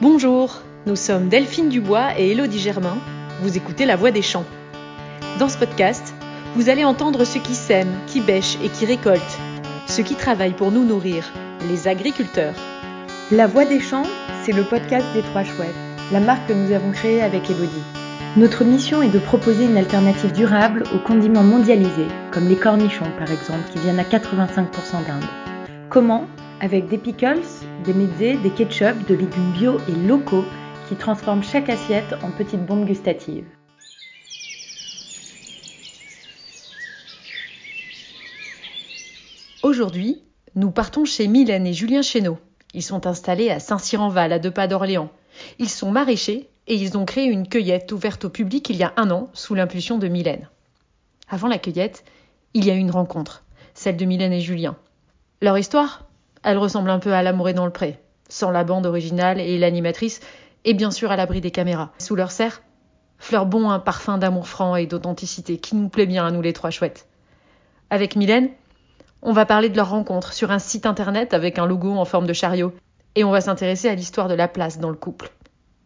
Bonjour, nous sommes Delphine Dubois et Élodie Germain. Vous écoutez La Voix des Champs. Dans ce podcast, vous allez entendre ceux qui sèment, qui bêchent et qui récoltent, ceux qui travaillent pour nous nourrir, les agriculteurs. La Voix des Champs, c'est le podcast des Trois Chouettes, la marque que nous avons créée avec Elodie. Notre mission est de proposer une alternative durable aux condiments mondialisés, comme les cornichons par exemple, qui viennent à 85% d'Inde. Comment Avec des pickles, des mezzés, des ketchup, de légumes bio et locaux qui transforment chaque assiette en petites bombes gustatives. Aujourd'hui, nous partons chez Mylène et Julien Chéneau. Ils sont installés à Saint-Cyr-en-Val, à deux pas d'Orléans. Ils sont maraîchers et ils ont créé une cueillette ouverte au public il y a un an sous l'impulsion de Mylène. Avant la cueillette, il y a une rencontre, celle de Mylène et Julien. Leur histoire, elle ressemble un peu à L'amour dans le pré, sans la bande originale et l'animatrice, et bien sûr à l'abri des caméras. Sous leur serre, fleur bon un parfum d'amour franc et d'authenticité qui nous plaît bien à nous les trois chouettes. Avec Mylène, on va parler de leur rencontre sur un site internet avec un logo en forme de chariot, et on va s'intéresser à l'histoire de la place dans le couple.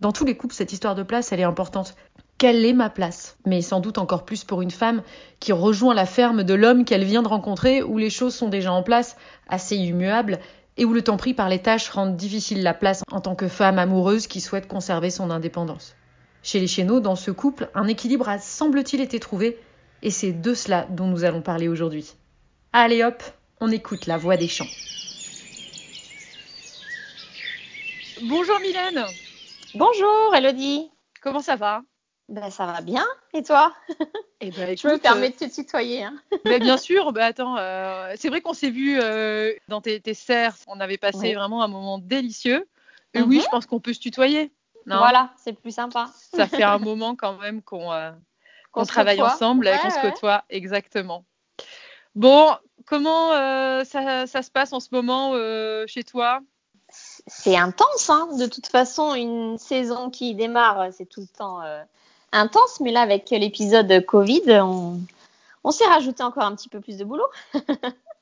Dans tous les couples, cette histoire de place, elle est importante. Quelle est ma place? Mais sans doute encore plus pour une femme qui rejoint la ferme de l'homme qu'elle vient de rencontrer, où les choses sont déjà en place, assez immuables, et où le temps pris par les tâches rend difficile la place en tant que femme amoureuse qui souhaite conserver son indépendance. Chez les Chéneaux, dans ce couple, un équilibre a semble-t-il été trouvé, et c'est de cela dont nous allons parler aujourd'hui. Allez hop, on écoute la voix des champs. Bonjour Mylène Bonjour Elodie. Comment ça va? Ben, ça va bien. Et toi? Eh ben, Je me permets de te tutoyer. Hein. ben, bien sûr. Ben, attends, euh, c'est vrai qu'on s'est vu euh, dans tes, tes, serres. On avait passé vraiment un moment délicieux. Et oui, Mhm. je pense qu'on peut se tutoyer. Non? Voilà, c'est plus sympa. Ça fait un moment quand même qu'on euh, qu'on Qu'on se travaille côtoie. ensemble et Ouais, qu'on se ouais. côtoie. Exactement. Bon, comment euh, ça, ça se passe en ce moment euh, chez toi? C'est intense, hein. De toute façon, une saison qui démarre, c'est tout le temps euh, intense. Mais là, avec l'épisode Covid, on, on s'est rajouté encore un petit peu plus de boulot.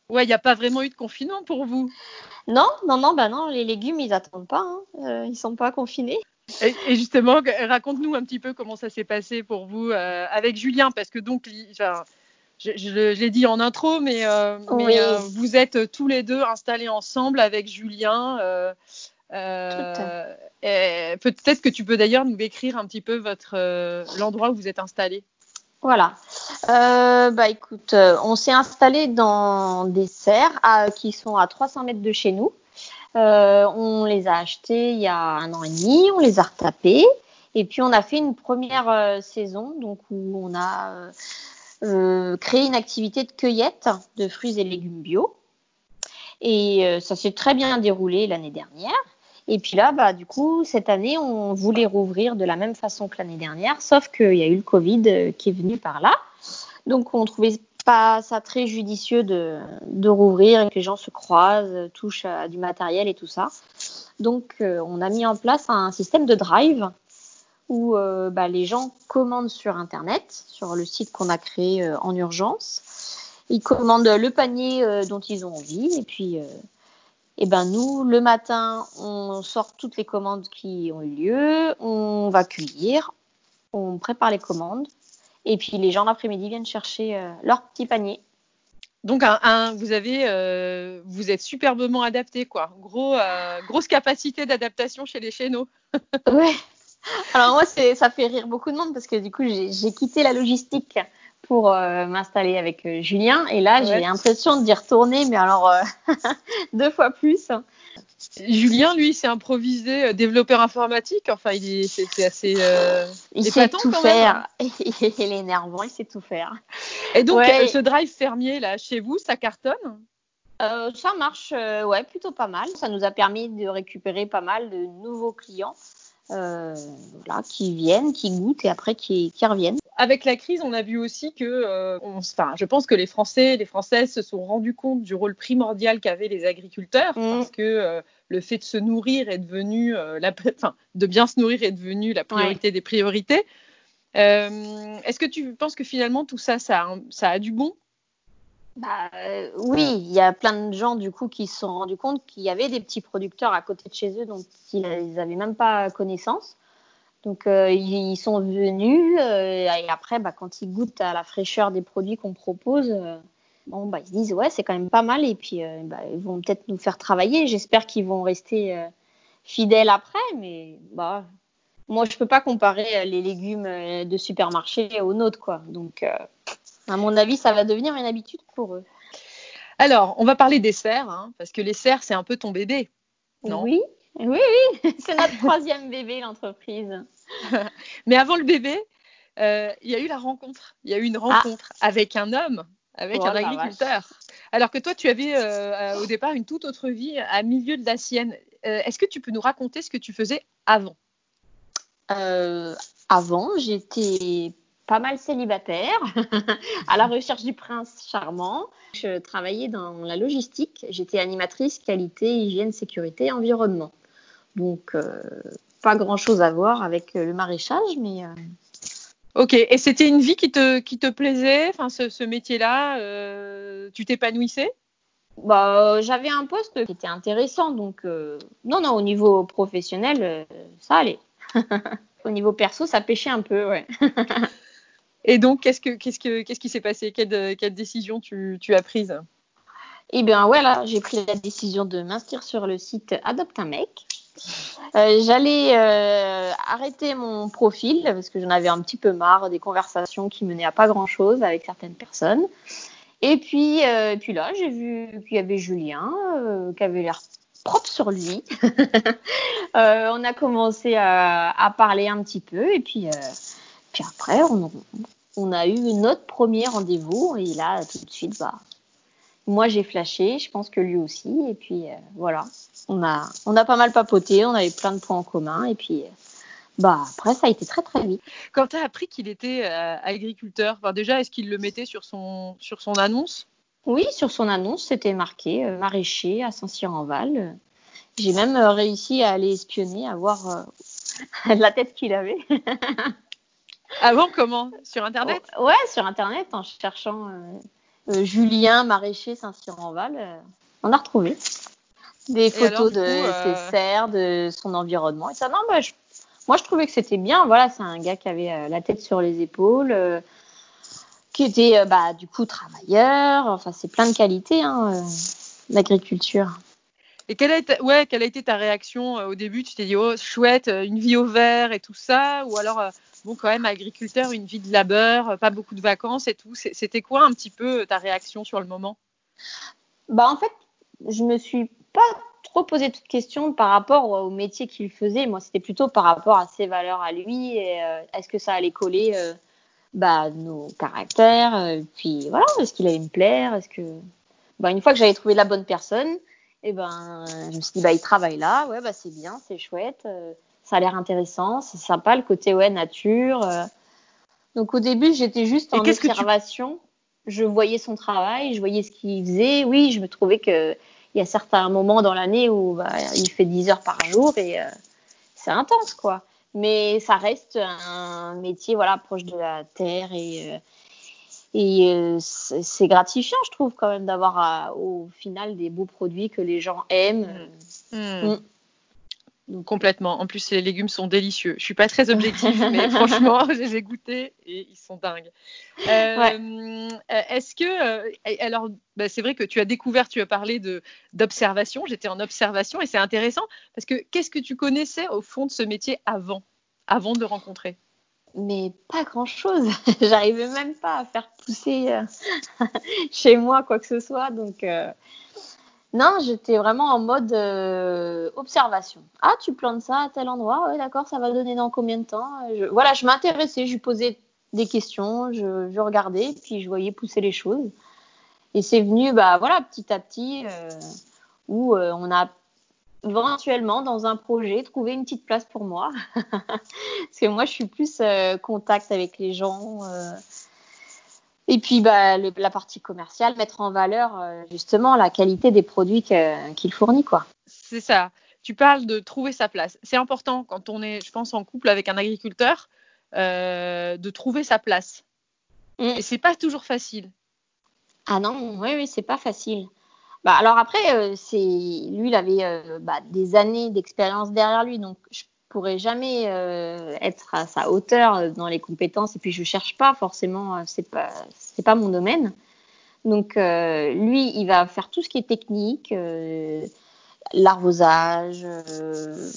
Ouais, il n'y a pas vraiment eu de confinement pour vous? Non, non, non, bah non, les légumes, ils attendent pas. Hein. Euh, ils sont pas confinés. Et, et justement, raconte-nous un petit peu comment ça s'est passé pour vous euh, avec Julien, parce que donc, enfin, je, je le- je l'ai dit en intro, mais, euh, Oui. euh, vous êtes tous les deux installés ensemble avec Julien. Euh, Peut-être que tu peux d'ailleurs nous décrire un petit peu votre euh, l'endroit où vous êtes installés. Voilà. Euh, bah écoute, on s'est installé dans des serres à- qui sont à 300 mètres de chez nous. On les a achetés il y a un an et demi, on les a retapés. Et puis on a fait une première saison donc où on a créé une activité de cueillette de fruits et légumes bio. Et ça s'est très bien déroulé l'année dernière. Et puis là, bah, du coup, cette année, on voulait rouvrir de la même façon que l'année dernière, sauf qu'il y a eu le Covid euh, qui est venu par là. Donc, on trouvait pas ça très judicieux de, de rouvrir et que les gens se croisent, touchent à du matériel et tout ça. Donc, euh, on a mis en place un système de drive où euh, bah, les gens commandent sur Internet, sur le site qu'on a créé en urgence. Ils commandent le panier dont ils ont envie et puis et ben nous, le matin, on sort toutes les commandes qui ont eu lieu, on va cueillir, on prépare les commandes, et puis les gens l'après-midi viennent chercher euh, leur petit panier. Donc, un, un- vous avez, euh, vous êtes superbement adapté, quoi. Gros, euh, grosse capacité d'adaptation chez les chéneaux. Ouais. Alors moi, ça fait rire beaucoup de monde parce que du coup, j'ai, quitté la logistique pour euh, m'installer avec euh, Julien, et là, Ouais. j'ai l'impression d'y retourner, mais alors euh, deux fois plus. Julien, lui, s'est improvisé développeur informatique. Enfin, il est, c'est, assez. Il sait tout quand même. faire. il est énervant, il sait tout faire. Et donc, Ouais. ce drive fermier là, chez vous, ça cartonne? Ça marche ouais, plutôt pas mal. Ça nous a permis de récupérer pas mal de nouveaux clients euh, voilà, qui viennent, qui goûtent et après qui, qui reviennent. Avec la crise, on a vu aussi que, euh, on- enfin, je pense que les Français, les Françaises se sont rendus compte du rôle primordial qu'avaient les agriculteurs, Mm. parce que euh, le fait de se nourrir est devenu, la, enfin, de bien se nourrir est devenu la priorité des priorités. Est-ce que tu penses que finalement tout ça, ça a, ça a du bon bah, euh, oui, il y a plein de gens du coup qui se sont rendus compte qu'il y avait des petits producteurs à côté de chez eux dont ils n'avaient même pas connaissance. Donc euh, ils sont venus euh, et après, bah, quand ils goûtent à la fraîcheur des produits qu'on propose, bon, bah, ils se disent ouais c'est quand même pas mal et puis bah, ils vont peut-être nous faire travailler. J'espère qu'ils vont rester fidèles après, mais bah moi je peux pas comparer les légumes de supermarché aux nôtres quoi. Donc à mon avis, ça va devenir une habitude pour eux. Alors, on va parler des serres, hein, parce que les serres, c'est un peu ton bébé. Non? Oui, oui, oui. c'est notre troisième bébé, l'entreprise. Mais avant le bébé, euh, il y a eu la rencontre. Il y a eu une ah. rencontre avec un homme, avec oh un agriculteur. Alors que toi, tu avais euh, au départ une toute autre vie à milieu de la sienne. Euh, est-ce que tu peux nous raconter ce que tu faisais avant? Avant, j'étais pas mal célibataire, à la recherche du prince charmant. Je travaillais dans la logistique. J'étais animatrice qualité, hygiène, sécurité, environnement. Donc, euh, pas grand-chose à voir avec euh, le maraîchage, mais... Euh, ok, et c'était une vie qui te, qui te plaisait, enfin, ce, métier-là, tu t'épanouissais? Bah, j'avais un poste qui était intéressant, donc non, non, au niveau professionnel, ça allait. au niveau perso, ça pêchait un peu, ouais. Et donc, qu'est-ce, que, qu'est-ce, que, qu'est-ce qui s'est passé? Quelle, décision tu, as prise? Eh bien, voilà, j'ai pris la décision de m'inscrire sur le site Adopte un mec. Euh, j'allais euh, arrêter mon profil parce que j'en avais un petit peu marre des conversations qui menaient à pas grand-chose avec certaines personnes. Et puis, euh, puis là, j'ai vu qu'il y avait Julien qui avait l'air propre sur lui. on a commencé à, à, parler un petit peu et puis puis après, on, a eu notre premier rendez-vous et là, tout de suite, bah, moi j'ai flashé, je pense que lui aussi. Et puis euh, voilà, on a, on a pas mal papoté, on avait plein de points en commun. Et puis, bah, après, ça a été très très vite. Quand tu as appris qu'il était euh, agriculteur, déjà, est-ce qu'il le mettait sur son, sur son annonce? Oui, sur son annonce, c'était marqué euh, maraîcher à Saint-Cyr-en-Val. J'ai même réussi à aller espionner, à voir la tête qu'il avait. Avant, comment? Sur Internet? Oh, Ouais, sur Internet, en cherchant euh, euh, Julien Maraîcher Saint-Cyr-en-Val, euh, on a retrouvé des photos de ses serres, de son environnement. Et ça, non, bah, moi, je trouvais que c'était bien. Voilà, c'est un gars qui avait la tête sur les épaules, qui était, bah, du coup, travailleur. Enfin, c'est plein de qualités, hein, l'agriculture. Et quelle a, été, ouais, quelle a été ta réaction au début? Tu t'es dit, oh, chouette, une vie au vert et tout ça? Ou alors, bon, quand même, agriculteur, une vie de labeur, pas beaucoup de vacances et tout. C'était quoi un petit peu ta réaction sur le moment? Bah, en fait, je me suis pas trop posé de questions par rapport au métier qu'il faisait. Moi, c'était plutôt par rapport à ses valeurs à lui euh, est-ce que ça allait coller euh, bah, nos caractères. Euh, puis voilà, est-ce qu'il allait me plaire Est-ce que bah, une fois que j'avais trouvé la bonne personne, eh ben, je me suis dit bah il travaille là, ouais bah c'est bien, c'est chouette ça a l'air intéressant, c'est sympa le côté ouais nature. Euh. Donc au début, j'étais juste en observation. Je voyais son travail, je voyais ce qu'il faisait. Oui, je me trouvais que il y a certains moments dans l'année où bah, il fait 10 heures par jour et euh, c'est intense quoi. Mais ça reste un métier voilà proche de la terre et euh, et c'est gratifiant, je trouve, quand même, d'avoir au final des beaux produits que les gens aiment. Mmh. Mmh. Complètement. En plus, les légumes sont délicieux. Je suis pas très objective, mais franchement, j'ai goûté et ils sont dingues. Euh, euh, est-ce que, euh, alors, bah, c'est vrai que tu as découvert, tu as parlé de d'observation. J'étais en observation et c'est intéressant parce que qu'est-ce que tu connaissais au fond de ce métier avant, avant de le rencontrer? Mais pas grand chose. J'arrivais même pas à faire pousser chez moi quoi que ce soit. Donc, non, j'étais vraiment en mode euh, observation. Ah, tu plantes ça à tel endroit, oui, d'accord, ça va donner dans combien de temps Voilà, je m'intéressais, je posais des questions, je, regardais, puis je voyais pousser les choses. Et c'est venu, bah voilà, petit à petit, euh, où euh, on a éventuellement dans un projet trouvé une petite place pour moi, parce que moi je suis plus contact avec les gens. Et puis bah, la partie commerciale, mettre en valeur euh, justement la qualité des produits qu'il fournit. quoi. C'est ça. Tu parles de trouver sa place. C'est important quand on est, je pense, en couple avec un agriculteur, euh, de trouver sa place. Et mm. Et c'est pas toujours facile. Ah non, oui, oui, c'est pas facile. Bah, alors après, euh, c'est lui, il avait euh, bah, des années d'expérience derrière lui, donc je pourrais jamais euh, être à sa hauteur dans les compétences. Et puis je cherche pas forcément, c'est pas c'est pas mon domaine. Donc lui, il va faire tout ce qui est technique, l'arrosage, euh,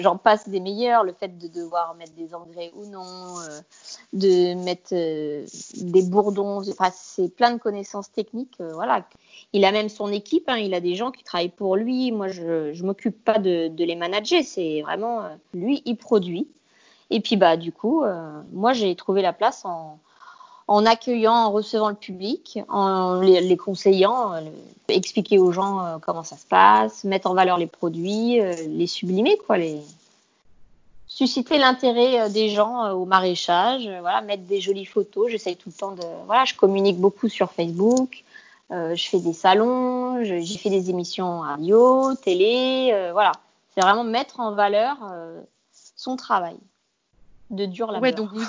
j'en passe des meilleurs, le fait de devoir mettre des engrais ou non, euh, de mettre euh, des bourdons, enfin, c'est plein de connaissances techniques, voilà. Il a même son équipe, hein, il a des gens qui travaillent pour lui. Moi, je je m'occupe pas de, de, les manager, c'est vraiment lui, il produit. Et puis bah du coup, moi j'ai trouvé la place en en accueillant, en recevant le public, en les, conseillant, euh, expliquer aux gens euh, comment ça se passe, mettre en valeur les produits, euh, les sublimer, quoi, les susciter l'intérêt des gens au maraîchage, voilà, mettre des jolies photos. J'essaye tout le temps de, voilà, je communique beaucoup sur Facebook, je fais des salons, j'ai fait des émissions radio, télé, voilà. C'est vraiment mettre en valeur son travail de dur labeur. Ouais, donc vous,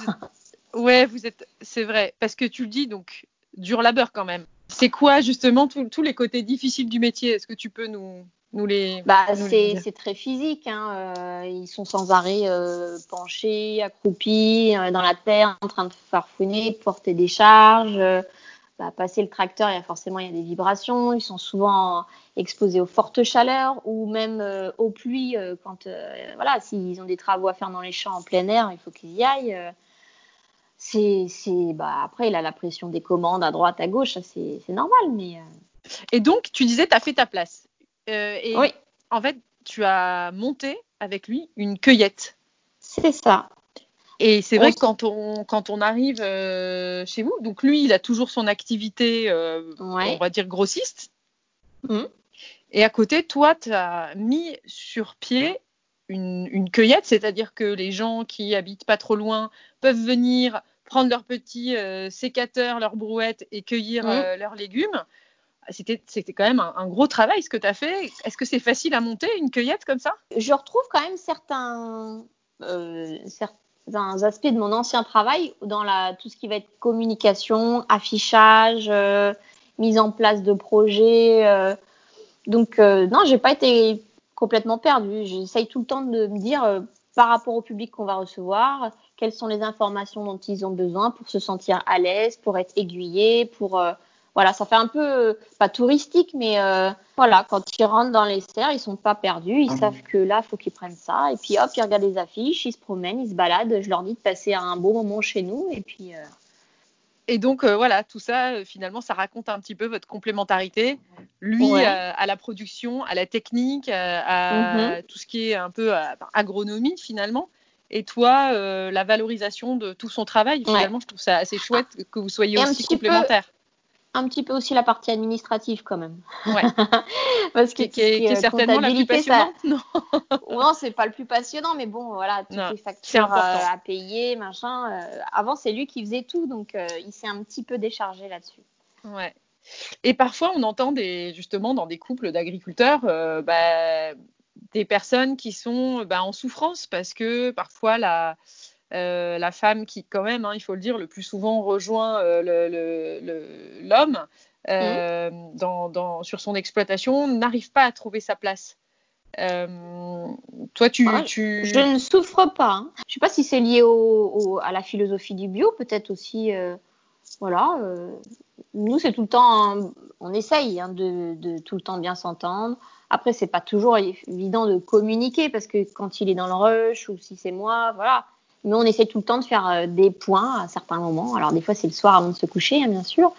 Ouais, vous êtes, c'est vrai, parce que tu le dis, donc dur labeur quand même. C'est quoi justement tous les côtés difficiles du métier? Est-ce que tu peux nous, nous les Bah, c'est très physique. Hein. Euh, ils sont sans arrêt euh, penchés, accroupis euh, dans la terre, en train de farfouiner, porter des charges. Bah, passer le tracteur, il y a forcément il y a des vibrations. Ils sont souvent exposés aux fortes chaleurs ou même aux pluies quand voilà s'ils ont des travaux à faire dans les champs en plein air, il faut qu'ils y aillent c'est, c'est, bah, après, il a la pression des commandes à droite, à gauche, c'est, c'est normal. Mais, euh. Et donc, tu disais, tu as fait ta place. Euh, et oui. En fait, tu as monté avec lui une cueillette. C'est ça. Et c'est vrai que quand on, quand on arrive euh, chez vous, donc lui, il a toujours son activité, on va dire grossiste. Mmh. Et à côté, toi, tu as mis sur pied une, une cueillette, c'est-à-dire que les gens qui habitent pas trop loin peuvent venir prendre leurs petits euh, sécateurs, leurs brouettes et cueillir mmh. euh, leurs légumes. C'était, c'était quand même un, gros travail ce que tu as fait. Est-ce que c'est facile à monter une cueillette comme ça? Je retrouve quand même certains, euh, certains aspects de mon ancien travail dans la, tout ce qui va être communication, affichage, mise en place de projets. donc non, j'ai pas été complètement perdue. J'essaye tout le temps de me dire par rapport au public qu'on va recevoir, quelles sont les informations dont ils ont besoin pour se sentir à l'aise, pour être aiguillés, pour euh, voilà, ça fait un peu pas touristique, mais euh, voilà, quand ils rentrent dans les serres, ils sont pas perdus, ils ah savent que là, faut qu'ils prennent ça, et puis hop, ils regardent les affiches, ils se promènent, ils se baladent. Je leur dis de passer un bon moment chez nous, et puis. Euh, et donc voilà, tout ça, finalement, ça raconte un petit peu votre complémentarité. Lui à la production, à la technique, à, mm-hmm. tout ce qui est un peu agronomie finalement et toi, euh, la valorisation de tout son travail. Finalement, je trouve ça assez chouette que vous soyez aussi complémentaires. Un petit peu aussi la partie administrative quand même. Ouais. Parce que qui, est, certainement la plus passionnante. Ça... Non, non c'est pas le plus passionnant, mais bon, voilà, toutes les factures euh, à payer, machin. Euh, avant, c'est lui qui faisait tout, donc il s'est un petit peu déchargé là-dessus. Ouais. Et parfois, on entend des, justement dans des couples d'agriculteurs, bah, des personnes qui sont bah, en souffrance parce que parfois la, euh, la femme qui, quand même, hein, il faut le dire, le plus souvent rejoint euh, l'homme euh, mmh. dans, dans, sur son exploitation, n'arrive pas à trouver sa place. toi, tu, tu, Je ne souffre pas. Hein. Je ne sais pas si c'est lié au, à la philosophie du bio, peut-être aussi. voilà. nous, c'est tout le temps. on essaye hein, de, de, tout le temps bien s'entendre. Après, c'est pas toujours évident de communiquer parce que quand il est dans le rush ou si c'est moi, voilà. Mais on essaie tout le temps de faire euh, des points à certains moments. Alors des fois, c'est le soir avant de se coucher, hein, bien sûr.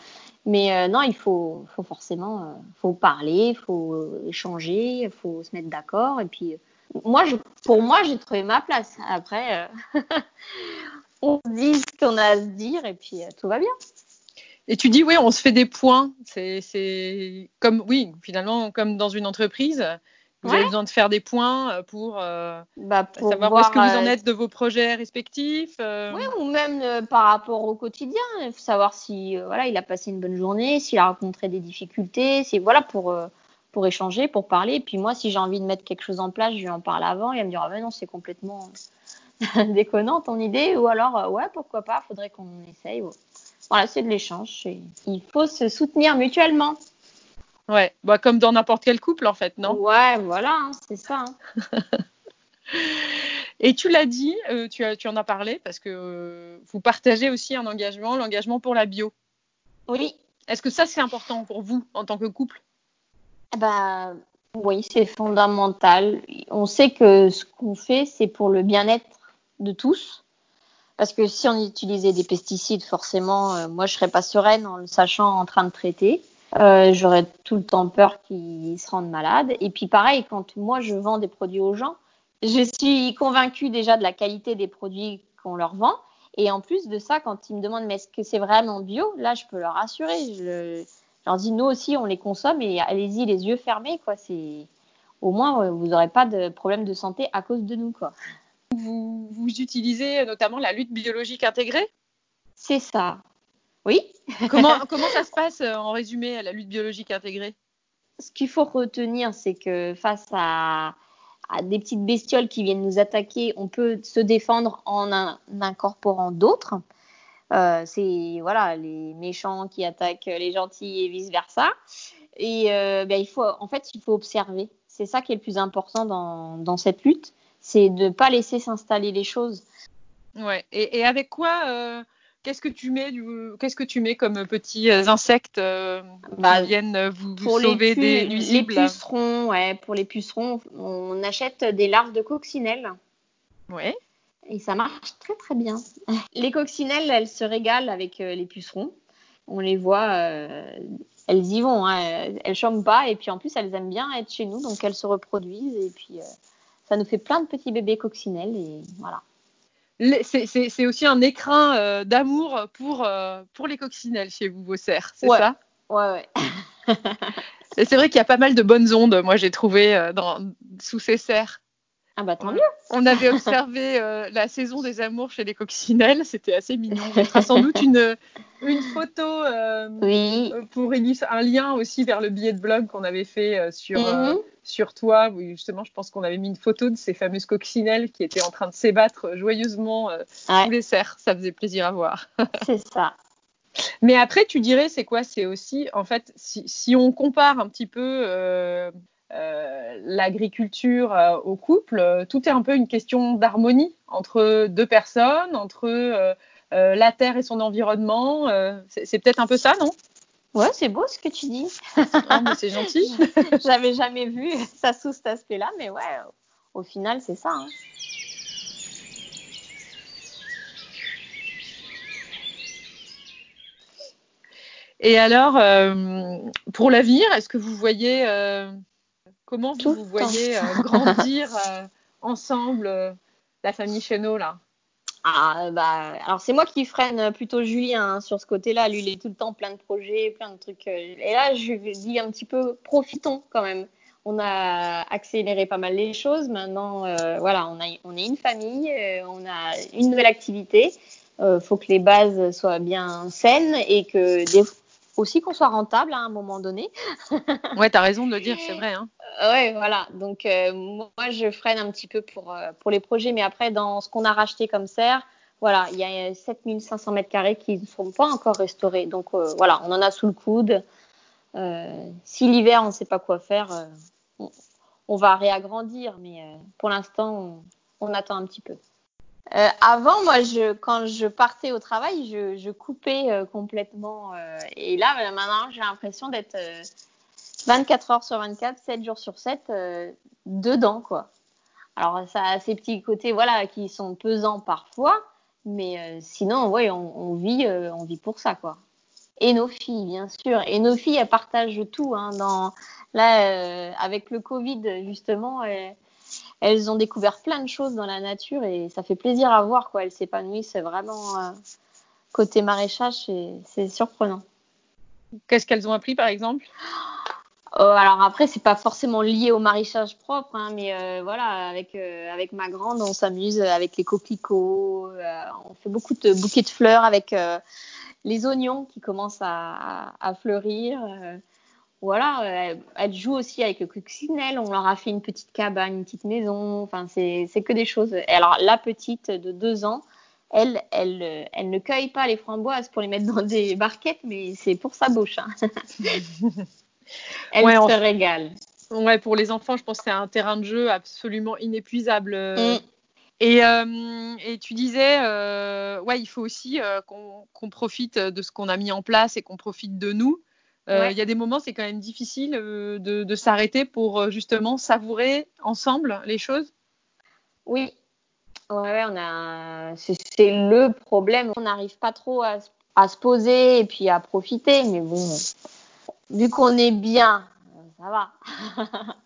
Mais euh, non, il faut, faut forcément, euh, faut parler, faut échanger, faut se mettre d'accord. Et puis, moi, pour moi, j'ai trouvé ma place. Après, on se dit ce qu'on a à se dire et puis tout va bien. Et tu dis, oui, on se fait des points. C'est comme, oui, finalement, comme dans une entreprise. Vous avez besoin de faire des points euh, pour, euh, bah, savoir où est-ce que vous en euh, êtes de vos projets respectifs. Oui, ou même par rapport au quotidien. Savoir si voilà, il a passé une bonne journée, s'il a rencontré des difficultés. C'est voilà pour pour échanger, pour parler. Et puis moi, si j'ai envie de mettre quelque chose en place, je lui en parle avant. Il va me dire ah ben non, c'est complètement déconnant ton idée. Ou alors ouais, pourquoi pas, faudrait qu'on essaye voilà, c'est de l'échange. Il faut se soutenir mutuellement. Ouais, bah, comme dans n'importe quel couple en fait, non? Ouais, voilà, hein, c'est ça. Hein. Et tu l'as dit, euh, tu, as, tu en as parlé parce que euh, vous partagez aussi un engagement, l'engagement pour la bio. Oui. Est-ce que ça c'est important pour vous en tant que couple? Bah oui, c'est fondamental. On sait que ce qu'on fait, c'est pour le bien-être de tous. Parce que si on utilisait des pesticides, forcément, euh, moi, je serais pas sereine en le sachant en train de traiter. Euh, J'aurais tout le temps peur qu'ils se rendent malades. Et puis pareil, quand moi, je vends des produits aux gens, je suis convaincue déjà de la qualité des produits qu'on leur vend. Et en plus de ça, quand ils me demandent mais est-ce que c'est vraiment bio, là, je peux leur assurer. Je, leur dis nous aussi, on les consomme et allez-y les yeux fermés, quoi. C'est au moins vous n'aurez pas de problème de santé à cause de nous, quoi. Vous, vous utilisez notamment la lutte biologique intégrée? C'est ça. Oui. comment, comment ça se passe euh, en résumé la lutte biologique intégrée? Ce qu'il faut retenir, c'est que face à, à, des petites bestioles qui viennent nous attaquer, on peut se défendre en un, incorporant d'autres. Euh, c'est voilà les méchants qui attaquent les gentils et vice versa. Et euh, ben, il faut en fait il faut observer. C'est ça qui est le plus important dans, dans cette lutte c'est de ne pas laisser s'installer les choses. Ouais. Et, et avec quoi euh, Qu'est-ce que tu mets Qu'est-ce que tu mets comme petits euh, insectes euh, bah, qui viennent vous, vous sauver des nuisibles Les pucerons, ouais. Pour les pucerons, on achète des larves de coccinelles. Ouais. Et ça marche très très bien. Les coccinelles, elles se régalent avec les pucerons. On les voit, elles y vont, hein. elles chôment pas et puis en plus elles aiment bien être chez nous, donc elles se reproduisent et puis ça nous fait plein de petits bébés coccinelles et voilà. C'est aussi un écrin euh, d'amour pour, euh, pour les coccinelles chez vous, vos cerfs, c'est ça? Ouais, ouais. et c'est vrai qu'il y a pas mal de bonnes ondes, moi j'ai trouvé euh, dans, sous ces cerfs. Ah bah tant mieux. On avait observé la saison des amours chez les coccinelles, c'était assez mignon. On mettra sans doute une, une photo oui. pour un lien aussi vers le billet de blog qu'on avait fait sur, mm -hmm. Sur toi. Justement, je pense qu'on avait mis une photo de ces fameuses coccinelles qui étaient en train de s'ébattre joyeusement ouais. sous les serres. Ça faisait plaisir à voir. C'est ça. Mais après, tu dirais, c'est quoi? C'est aussi, en fait, si, si, on compare un petit peu euh, euh, l'agriculture euh, au couple, euh, tout est un peu une question d'harmonie entre deux personnes, entre euh, la terre et son environnement. c'est peut-être un peu ça, non? Ouais, c'est beau ce que tu dis. oh, c'est gentil. J'avais jamais vu ça sous cet aspect-là, mais ouais, au final, c'est ça. Hein. Et alors, euh, pour l'avenir, est-ce que vous voyez euh, comment vous, vous voyez euh, grandir ensemble la famille Chenot là? Ah, bah, alors c'est moi qui freine plutôt Julien hein, sur ce côté-là. Lui, il est tout le temps plein de projets, plein de trucs. Et là, je lui dis un petit peu, profitons quand même. On a accéléré pas mal les choses. Maintenant, euh, voilà, on, a, on est une famille, euh, on a une nouvelle activité. Il euh, faut que les bases soient bien saines et que des, aussi qu'on soit rentable à un moment donné. ouais, tu as raison de le dire, c'est vrai. Hein. Ouais, voilà. Donc, euh, moi, je freine un petit peu pour, euh, pour les projets. Mais après, dans ce qu'on a racheté comme serre, voilà, il y a 7500 mètres carrés qui ne sont pas encore restaurés. Donc, euh, voilà, on en a sous le coude. si l'hiver, on ne sait pas quoi faire, on, on, va réagrandir. Mais pour l'instant, on, on, attend un petit peu. Avant, moi, quand je partais au travail, je, coupais complètement. et là, maintenant, j'ai l'impression d'être 24 heures sur 24, 7 jours sur 7, euh, dedans, quoi. Alors, ça a ces petits côtés, voilà, qui sont pesants parfois, mais euh, sinon, ouais, on, on vit, euh, on vit pour ça, quoi. Et nos filles, bien sûr. Et nos filles, elles partagent tout. Hein, dans, là, avec le Covid, justement, elles, ont découvert plein de choses dans la nature et ça fait plaisir à voir, quoi. Elles s'épanouissent vraiment côté maraîchage, c'est surprenant. Qu'est-ce qu'elles ont appris, par exemple? Euh, alors après, c'est pas forcément lié au maraîchage propre, hein, mais euh, voilà, avec euh, avec ma grande, on s'amuse avec les coquelicots, euh, on fait beaucoup de bouquets de fleurs avec euh, les oignons qui commencent à fleurir. Voilà, elle, elle, joue aussi avec le coccinelle. On leur a fait une petite cabane, une petite maison. Enfin, c'est que des choses. Et alors la petite de deux ans, elle, elle, elle ne cueille pas les framboises pour les mettre dans des barquettes, mais c'est pour sa bouche. Hein. elle Ouais, se régale. Ouais, pour les enfants, je pense que c'est un terrain de jeu absolument inépuisable. euh. Mm. Et, euh, et tu disais, euh, ouais, il faut aussi euh, qu'on qu'on profite de ce qu'on a mis en place et qu'on profite de nous. Euh, Ouais. Il y a des moments, c'est quand même difficile euh, de, de s'arrêter pour euh, justement savourer ensemble les choses. Oui. Ouais, on a. C'est le problème. On n'arrive pas trop à, se- à se poser et puis à profiter. Mais bon, vu qu'on est bien, ça va.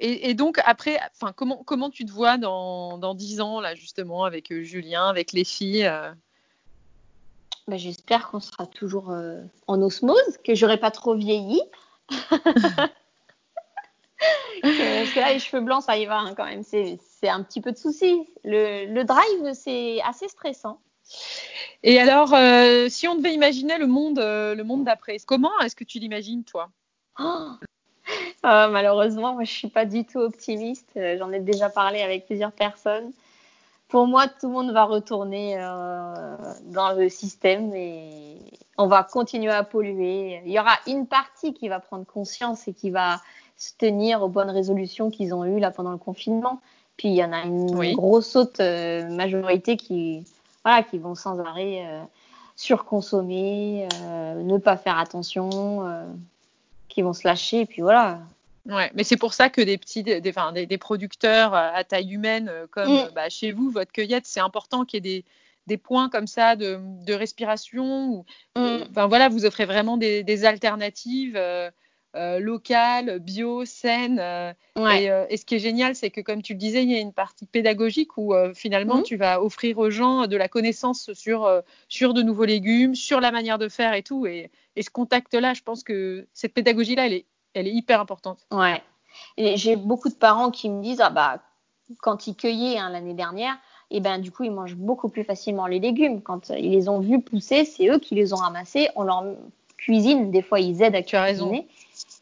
Et, et donc après, enfin, comment comment tu te vois dans dans dix ans là justement avec Julien, avec les filles Bah, J'espère qu'on sera toujours euh, en osmose, que j'aurai pas trop vieilli. Parce que là, les cheveux blancs, ça y va hein, quand même. C'est c'est un petit peu de souci. Le, le drive, c'est assez stressant. Et alors, euh, si on devait imaginer le monde, euh, le monde d'après, comment est-ce que tu l'imagines, toi? Oh Euh, malheureusement, moi, je suis pas du tout optimiste. J'en ai déjà parlé avec plusieurs personnes. Pour moi, tout le monde va retourner euh, dans le système et on va continuer à polluer. Il y aura une partie qui va prendre conscience et qui va se tenir aux bonnes résolutions qu'ils ont eues là pendant le confinement. Puis il y en a une Oui. grosse autre euh, majorité qui, voilà, qui vont sans arrêt euh, surconsommer, euh, ne pas faire attention, qui vont se lâcher. Et puis voilà. Ouais, mais c'est pour ça que des petits, des, des, des producteurs euh, à taille humaine euh, comme Mm. euh, bah, chez vous, votre cueillette, c'est important qu'il y ait des, des points comme ça de, de respiration. Ou, Mm. enfin, voilà, vous offrez vraiment des, alternatives euh, euh, locales, bio, saines. euh, Ouais. Et, euh, et ce qui est génial, c'est que comme tu le disais, il y a une partie pédagogique où euh, finalement Mhm. tu vas offrir aux gens de la connaissance sur, euh, sur de nouveaux légumes, sur la manière de faire et tout. Et, et ce contact-là, je pense que cette pédagogie-là, elle est, elle est hyper importante. Ouais. Et j'ai beaucoup de parents qui me disent ah bah quand ils cueillaient hein, l'année dernière, et ben du coup ils mangent beaucoup plus facilement les légumes. Quand ils les ont vus pousser, c'est eux qui les ont ramassés. On leur cuisine, des fois ils aident à Tu as raison. cuisiner.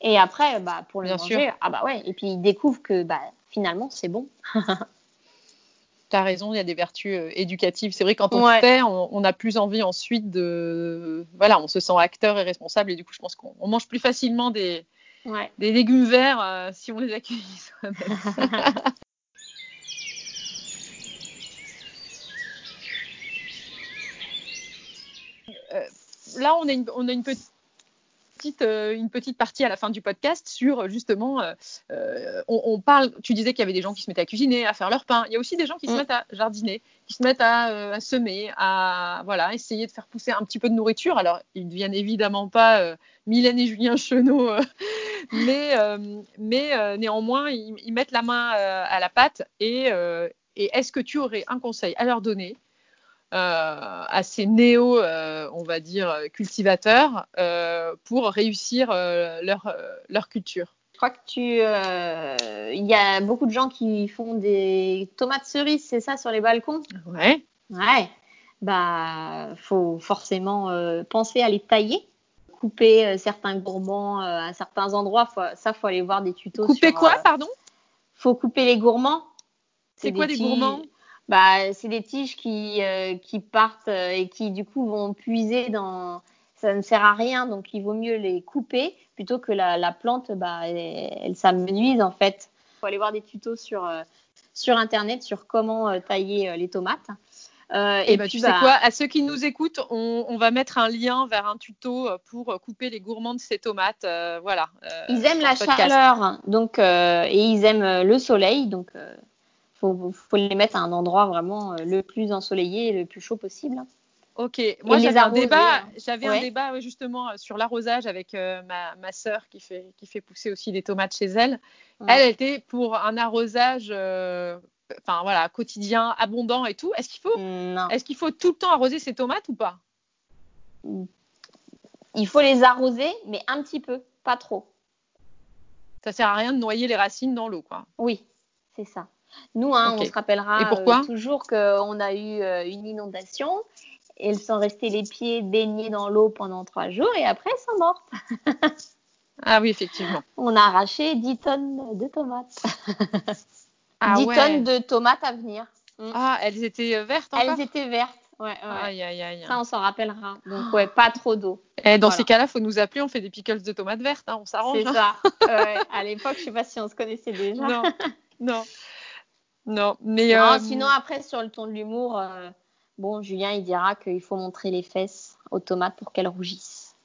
Et après, bah pour le Bien manger, sûr. ah bah ouais. Et puis ils découvrent que bah finalement c'est bon. Tu as raison, il y a des vertus euh, éducatives. C'est vrai, quand on Ouais. fait, on, on a plus envie ensuite de. Voilà, on se sent acteur et responsable. Et du coup, je pense qu'on on mange plus facilement des, Ouais. des légumes verts euh, si on les accueille soi-même. Là, on a une, on a une petite. Euh, une petite partie à la fin du podcast sur justement, euh, euh, on, on parle, tu disais qu'il y avait des gens qui se mettaient à cuisiner, à faire leur pain. Il y a aussi des gens qui se Mm. mettent à jardiner, qui se mettent à, euh, à semer, à voilà, essayer de faire pousser un petit peu de nourriture. Alors, ils ne deviennent évidemment pas euh, Mylène et Julien Chenot, euh, mais, euh, mais euh, néanmoins, ils, ils mettent la main euh, à la pâte. Et, euh, et est-ce que tu aurais un conseil à leur donner euh, à ces néo, euh, on va dire, cultivateurs euh, pour réussir leur, leur culture Je crois que tu, euh, il y a beaucoup de gens qui font des tomates cerises, c'est ça, sur les balcons? Ouais. Ouais, bah faut forcément euh, penser à les tailler, couper euh, certains gourmands à certains endroits. Faut, ça, faut aller voir des tutos. Couper sur, quoi, pardon? Faut couper les gourmands. C'est quoi des gourmands? Bah, c'est des tiges qui euh, qui partent euh, et qui du coup vont puiser dans. Ça ne sert à rien, donc il vaut mieux les couper plutôt que la, la plante, bah, elle, elle s'amenuise en fait. Faut aller voir des tutos sur euh, sur internet sur comment euh, tailler les tomates. Euh, Et, bah, puis, tu sais bah, quoi, à ceux qui nous écoutent, on, on va mettre un lien vers un tuto pour couper les gourmands de ces tomates. euh, voilà. euh, Ils aiment la podcast. chaleur, donc et ils aiment le soleil, donc faut, faut les mettre à un endroit vraiment euh, le plus ensoleillé et le plus chaud possible. Ok, moi j'avais un débat, hein. j'avais un Ouais. débat ouais, justement euh, sur l'arrosage avec euh, ma, ma sœur qui fait, qui fait pousser aussi des tomates chez elle. Ouais. Elle, était pour un arrosage, euh, enfin voilà, quotidien, abondant et tout. Est-ce qu'il faut, qu'il faut tout le temps arroser ses tomates ou pas? Il faut les arroser, mais un petit peu, pas trop. Ça sert à rien de noyer les racines dans l'eau, quoi. Oui, c'est ça. Nous, hein, on se rappellera Et euh, toujours qu'on a eu euh, une inondation. Elles sont restées les pieds baignés dans l'eau pendant trois jours et après elles sont mortes. Ah oui, effectivement. On a arraché 10 tonnes de tomates. Ah 10 ouais. tonnes de tomates à venir. Ah, elles étaient euh, vertes encore? Elles étaient vertes. ouais, ouais. Aïe, aïe, aïe. Ça, on s'en rappellera. Donc, ouais, pas trop d'eau. Eh, dans Voilà. ces cas-là, faut nous appeler, on fait des pickles de tomates vertes, hein, on s'arrange. C'est hein. ça. À l'époque, je sais pas si on se connaissait déjà. Non, non, non. Mais Non, euh, sinon, après, sur le ton de l'humour, euh, bon, Julien, il dira qu'il faut montrer les fesses aux tomates pour qu'elles rougissent.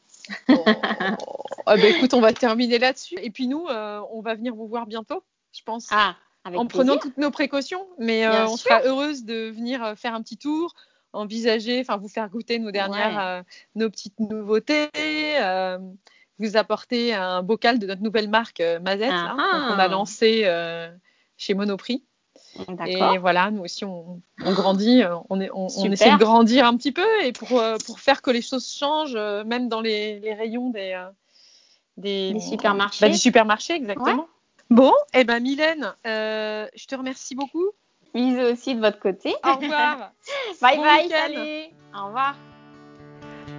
oh, ah bah, écoute, on va terminer là-dessus. Et puis nous, euh, on va venir vous voir bientôt, je pense. Ah, avec en plaisir. prenant toutes nos précautions, mais euh, on sûr. sera heureuse de venir faire un petit tour, envisager, enfin vous faire goûter nos dernières, Ouais. euh, nos petites nouveautés, vous apporter un bocal de notre nouvelle marque Mazette, Ah ah. donc on a lancé chez Monoprix. Et voilà, nous aussi on, on grandit, euh, on, est, on, on Super. essaie de grandir un petit peu et pour, euh, pour faire que les choses changent, euh, même dans les, les rayons des, des, Des supermarchés. bah, du supermarché, exactement. Bon, et ben Mylène, euh, je te remercie beaucoup. Bisous aussi de votre côté. Au revoir. Bye Bon bye, salut. Au revoir.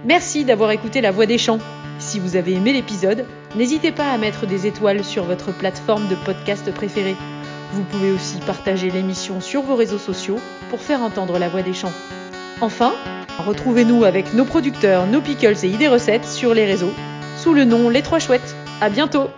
Merci d'avoir écouté La Voix des Champs. Si vous avez aimé l'épisode, n'hésitez pas à mettre des étoiles sur votre plateforme de podcast préférée. Vous pouvez aussi partager l'émission sur vos réseaux sociaux pour faire entendre la voix des champs. Enfin, retrouvez-nous avec nos producteurs, nos pickles et idées recettes sur les réseaux sous le nom Les Trois Chouettes. À bientôt!